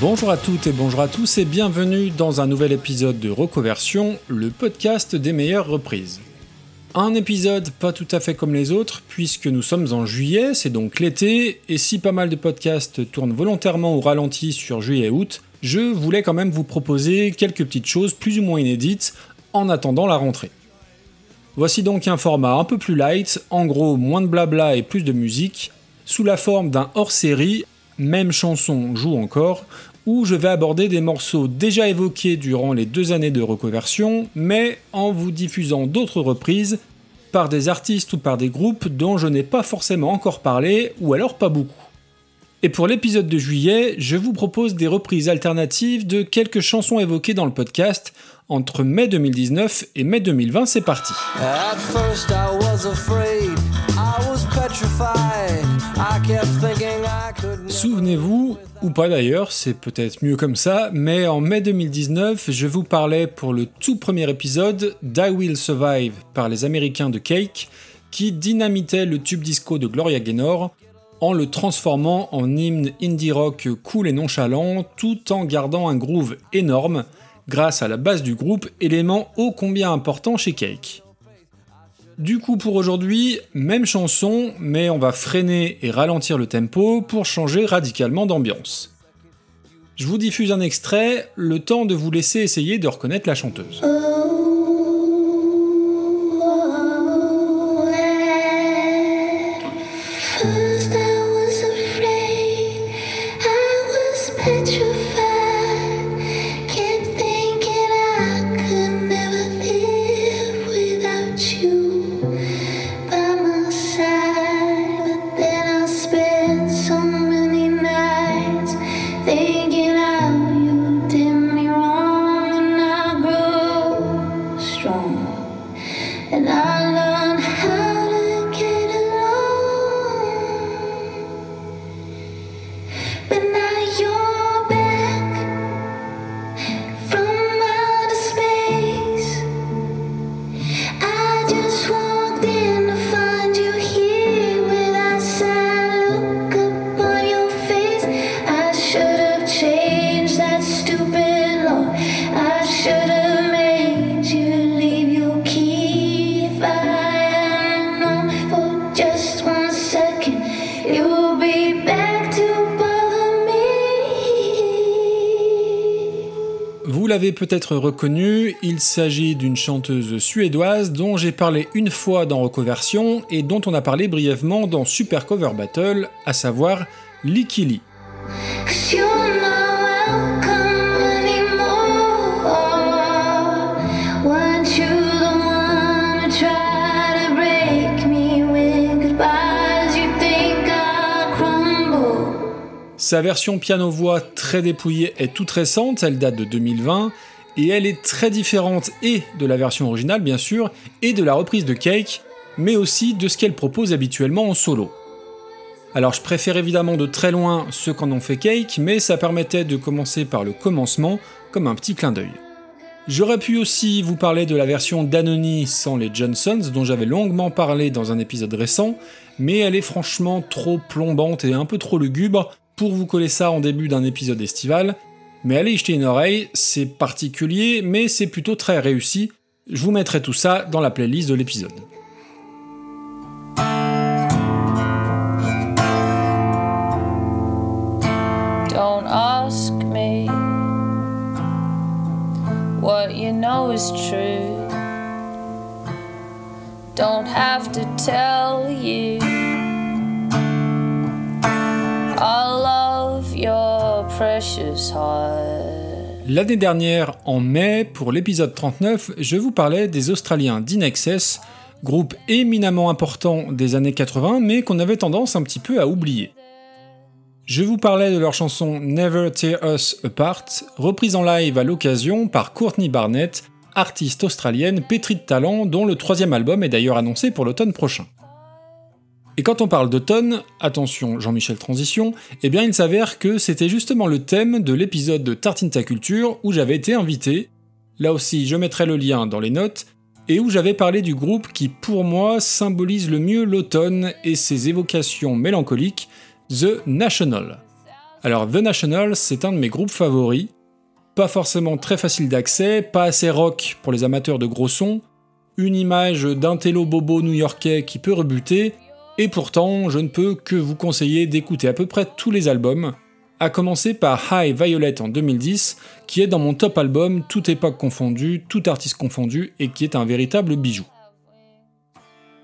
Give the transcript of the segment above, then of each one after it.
Bonjour à toutes et bonjour à tous et bienvenue dans un nouvel épisode de Reconversion, le podcast des meilleures reprises. Un épisode pas tout à fait comme les autres puisque nous sommes en juillet, c'est donc l'été, et si pas mal de podcasts tournent volontairement au ralenti sur juillet-août, je voulais quand même vous proposer quelques petites choses plus ou moins inédites en attendant la rentrée. Voici donc un format un peu plus light, en gros moins de blabla et plus de musique, sous la forme d'un hors-série, même chanson joue encore, où je vais aborder des morceaux déjà évoqués durant les deux années de reconversion, mais en vous diffusant d'autres reprises par des artistes ou par des groupes dont je n'ai pas forcément encore parlé, ou alors pas beaucoup. Et pour l'épisode de juillet, je vous propose des reprises alternatives de quelques chansons évoquées dans le podcast, entre mai 2019 et mai 2020, c'est parti. Souvenez-vous, ou pas d'ailleurs, c'est peut-être mieux comme ça, mais en mai 2019, je vous parlais pour le tout premier épisode d'I Will Survive par les Américains de Cake, qui dynamitait le tube disco de Gloria Gaynor en le transformant en hymne indie rock cool et nonchalant, tout en gardant un groove énorme, grâce à la base du groupe, élément ô combien important chez Cake. Du coup pour aujourd'hui, même chanson, mais on va freiner et ralentir le tempo pour changer radicalement d'ambiance. Je vous diffuse un extrait, le temps de vous laisser essayer de reconnaître la chanteuse. Peut-être reconnu, il s'agit d'une chanteuse suédoise dont j'ai parlé une fois dans Reconversion et dont on a parlé brièvement dans Super Cover Battle, à savoir Likili. Sa version piano-voix très dépouillée est toute récente, elle date de 2020, et elle est très différente et de la version originale bien sûr, et de la reprise de Cake, mais aussi de ce qu'elle propose habituellement en solo. Alors je préfère évidemment de très loin ceux qu'en ont fait Cake, mais ça permettait de commencer par le commencement comme un petit clin d'œil. J'aurais pu aussi vous parler de la version d'Anony sans les Johnsons, dont j'avais longuement parlé dans un épisode récent, mais elle est franchement trop plombante et un peu trop lugubre pour vous coller ça en début d'un épisode estival, mais allez jeter une oreille, c'est particulier, mais c'est plutôt très réussi. Je vous mettrai tout ça dans la playlist de l'épisode. Have to tell you. L'année dernière, en mai, pour l'épisode 39, je vous parlais des Australiens d'Inexcess, groupe éminemment important des années 80, mais qu'on avait tendance un petit peu à oublier. Je vous parlais de leur chanson Never Tear Us Apart, reprise en live à l'occasion par Courtney Barnett, artiste australienne pétrie de talent dont le troisième album est d'ailleurs annoncé pour l'automne prochain. Et quand on parle d'automne, attention Jean-Michel Transition, eh bien il s'avère que c'était justement le thème de l'épisode de Tartine ta culture où j'avais été invité, là aussi je mettrai le lien dans les notes, et où j'avais parlé du groupe qui pour moi symbolise le mieux l'automne et ses évocations mélancoliques, The National. Alors The National, c'est un de mes groupes favoris. Pas forcément très facile d'accès, pas assez rock pour les amateurs de gros sons, une image d'un télo bobo new-yorkais qui peut rebuter, et pourtant je ne peux que vous conseiller d'écouter à peu près tous les albums, à commencer par High Violet en 2010, qui est dans mon top album, toute époque confondue, tout artiste confondu, et qui est un véritable bijou.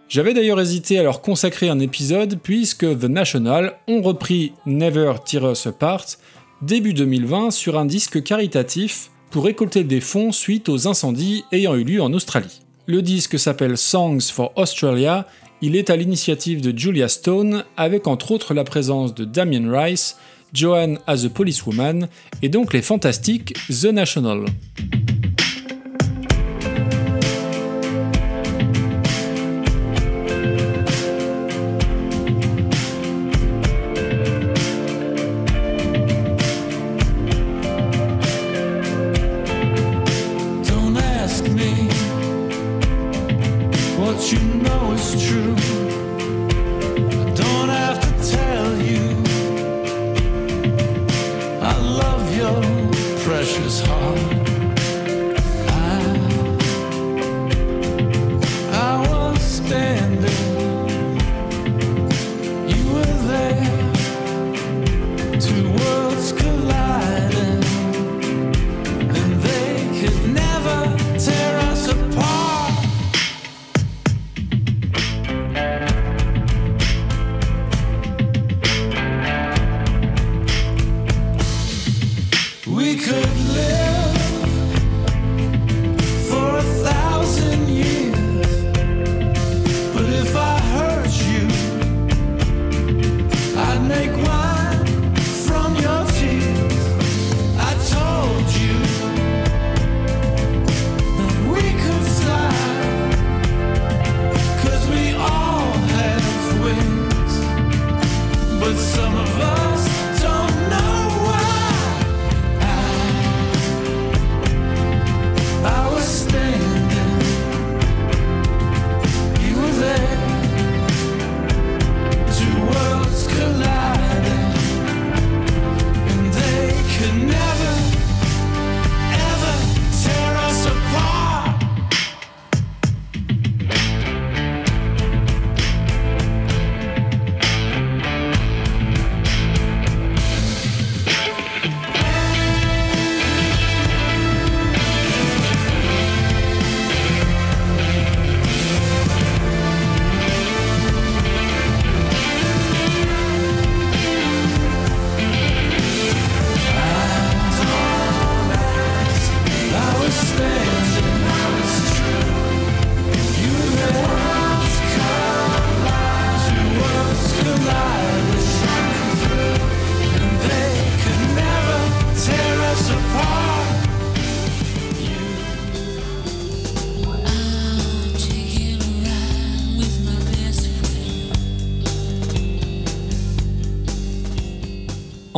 J'avais d'ailleurs hésité à leur consacrer un épisode puisque The National ont repris Never Tear Us Apart début 2020 sur un disque caritatif pour récolter des fonds suite aux incendies ayant eu lieu en Australie. Le disque s'appelle Songs for Australia, il est à l'initiative de Julia Stone avec entre autres la présence de Damien Rice, Joanne as a Policewoman et donc les fantastiques The National.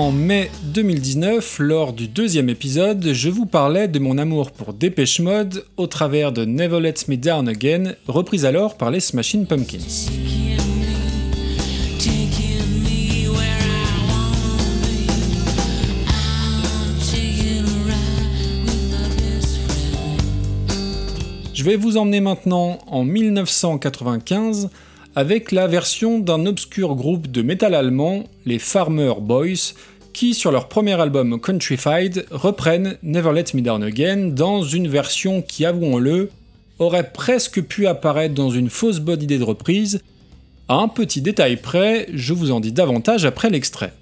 En mai 2019, lors du deuxième épisode, je vous parlais de mon amour pour Dépêche Mode au travers de Never Let Me Down Again, reprise alors par les Smashing Pumpkins. Je vais vous emmener maintenant en 1995 avec la version d'un obscur groupe de métal allemand, les Farmer Boys, qui sur leur premier album Countrified reprennent Never Let Me Down Again dans une version qui, avouons-le, aurait presque pu apparaître dans une fausse bonne idée de reprise. À un petit détail près, je vous en dis davantage après l'extrait.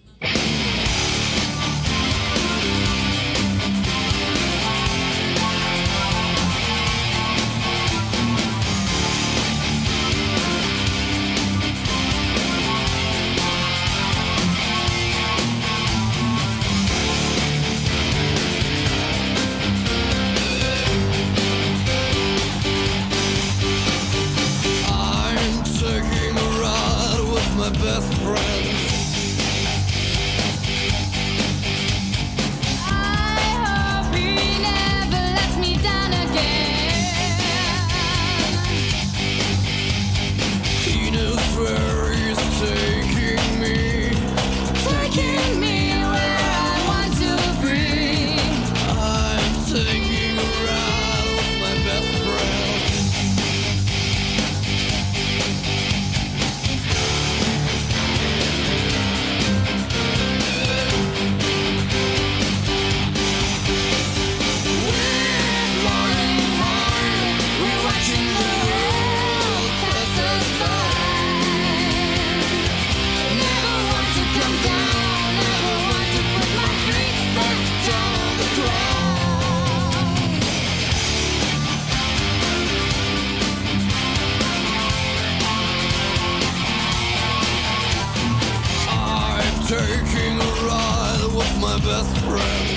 best friend.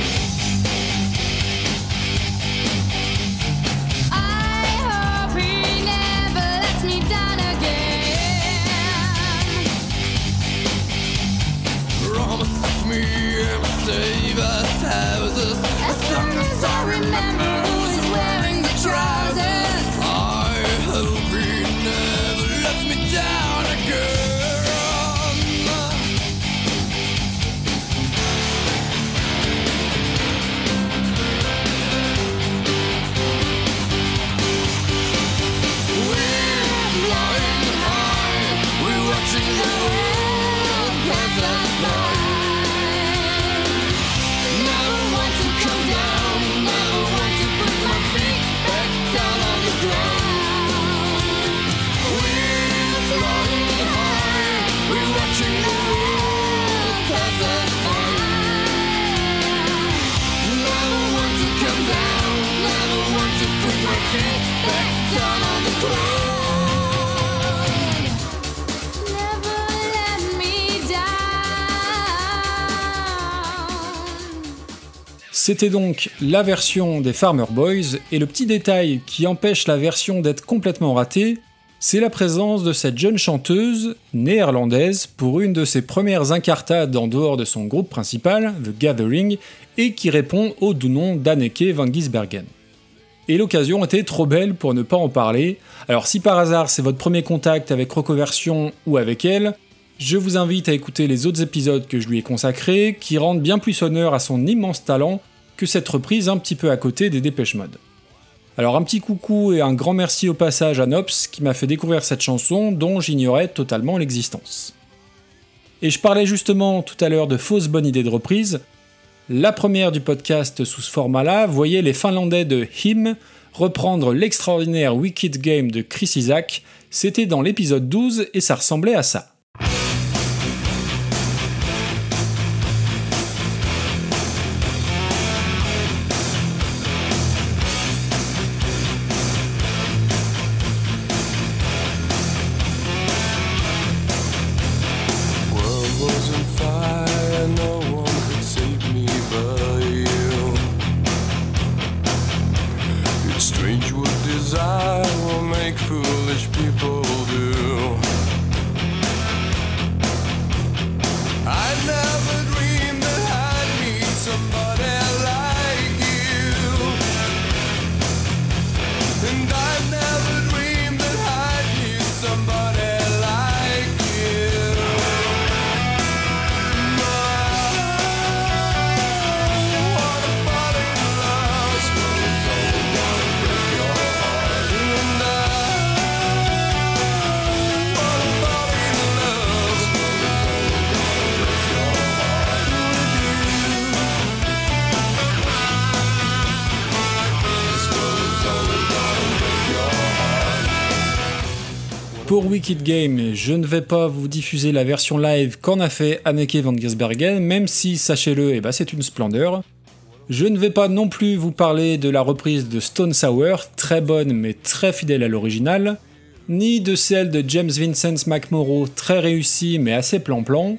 C'était donc la version des Farmer Boys, et le petit détail qui empêche la version d'être complètement ratée, c'est la présence de cette jeune chanteuse néerlandaise pour une de ses premières incartades en dehors de son groupe principal, The Gathering, et qui répond au doux nom d'Anneke van Gisbergen. Et l'occasion était trop belle pour ne pas en parler, alors si par hasard c'est votre premier contact avec Rocoversion ou avec elle, je vous invite à écouter les autres épisodes que je lui ai consacrés, qui rendent bien plus honneur à son immense talent que cette reprise un petit peu à côté des Dépêche Mode. Alors un petit coucou et un grand merci au passage à Nops qui m'a fait découvrir cette chanson dont j'ignorais totalement l'existence. Et je parlais justement tout à l'heure de fausses bonnes idées de reprise. La première du podcast sous ce format-là voyait les Finlandais de Him reprendre l'extraordinaire Wicked Game de Chris Isaac. C'était dans l'épisode 12 et ça ressemblait à ça. Pour Wicked Game, je ne vais pas vous diffuser la version live qu'en a fait Anneke van Giersbergen, même si, sachez-le, eh ben, c'est une splendeur. Je ne vais pas non plus vous parler de la reprise de Stone Sour, très bonne mais très fidèle à l'original, ni de celle de James Vincent McMorrow, très réussie mais assez plan-plan.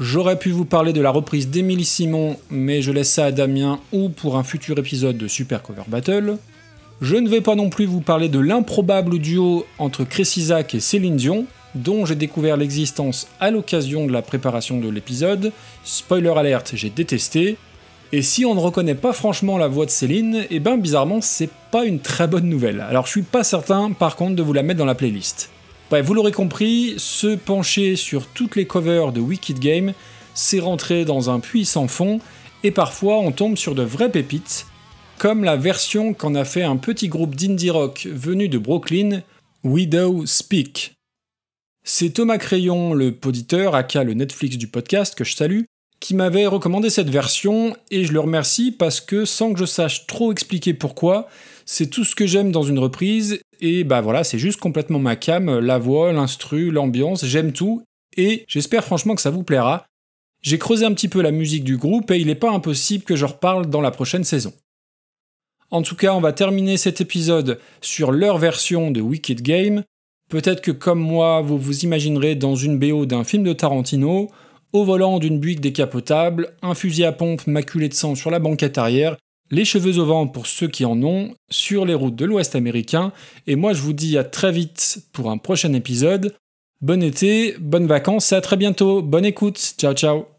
J'aurais pu vous parler de la reprise d'Emily Simon, mais je laisse ça à Damien ou pour un futur épisode de Super Cover Battle. Je ne vais pas non plus vous parler de l'improbable duo entre Chris Isaac et Céline Dion, dont j'ai découvert l'existence à l'occasion de la préparation de l'épisode. Spoiler alerte, j'ai détesté. Et si on ne reconnaît pas franchement la voix de Céline, et eh ben bizarrement c'est pas une très bonne nouvelle. Alors je suis pas certain par contre de vous la mettre dans la playlist. Vous l'aurez compris, se pencher sur toutes les covers de Wicked Game, c'est rentrer dans un puits sans fond, et parfois on tombe sur de vraies pépites, comme la version qu'en a fait un petit groupe d'indie rock venu de Brooklyn, Widow Speak. C'est Thomas Crayon, le poditeur, aka le Netflix du podcast, que je salue, qui m'avait recommandé cette version, et je le remercie parce que sans que je sache trop expliquer pourquoi, c'est tout ce que j'aime dans une reprise, et bah voilà, c'est juste complètement ma cam, la voix, l'instru, l'ambiance, j'aime tout, et j'espère franchement que ça vous plaira. J'ai creusé un petit peu la musique du groupe, et il n'est pas impossible que je reparle dans la prochaine saison. En tout cas, on va terminer cet épisode sur leur version de Wicked Game. Peut-être que comme moi, vous vous imaginerez dans une BO d'un film de Tarantino, au volant d'une Buick décapotable, un fusil à pompe maculé de sang sur la banquette arrière, les cheveux au vent pour ceux qui en ont, sur les routes de l'Ouest américain, et moi je vous dis à très vite pour un prochain épisode. Bon été, bonnes vacances et à très bientôt, bonne écoute, ciao ciao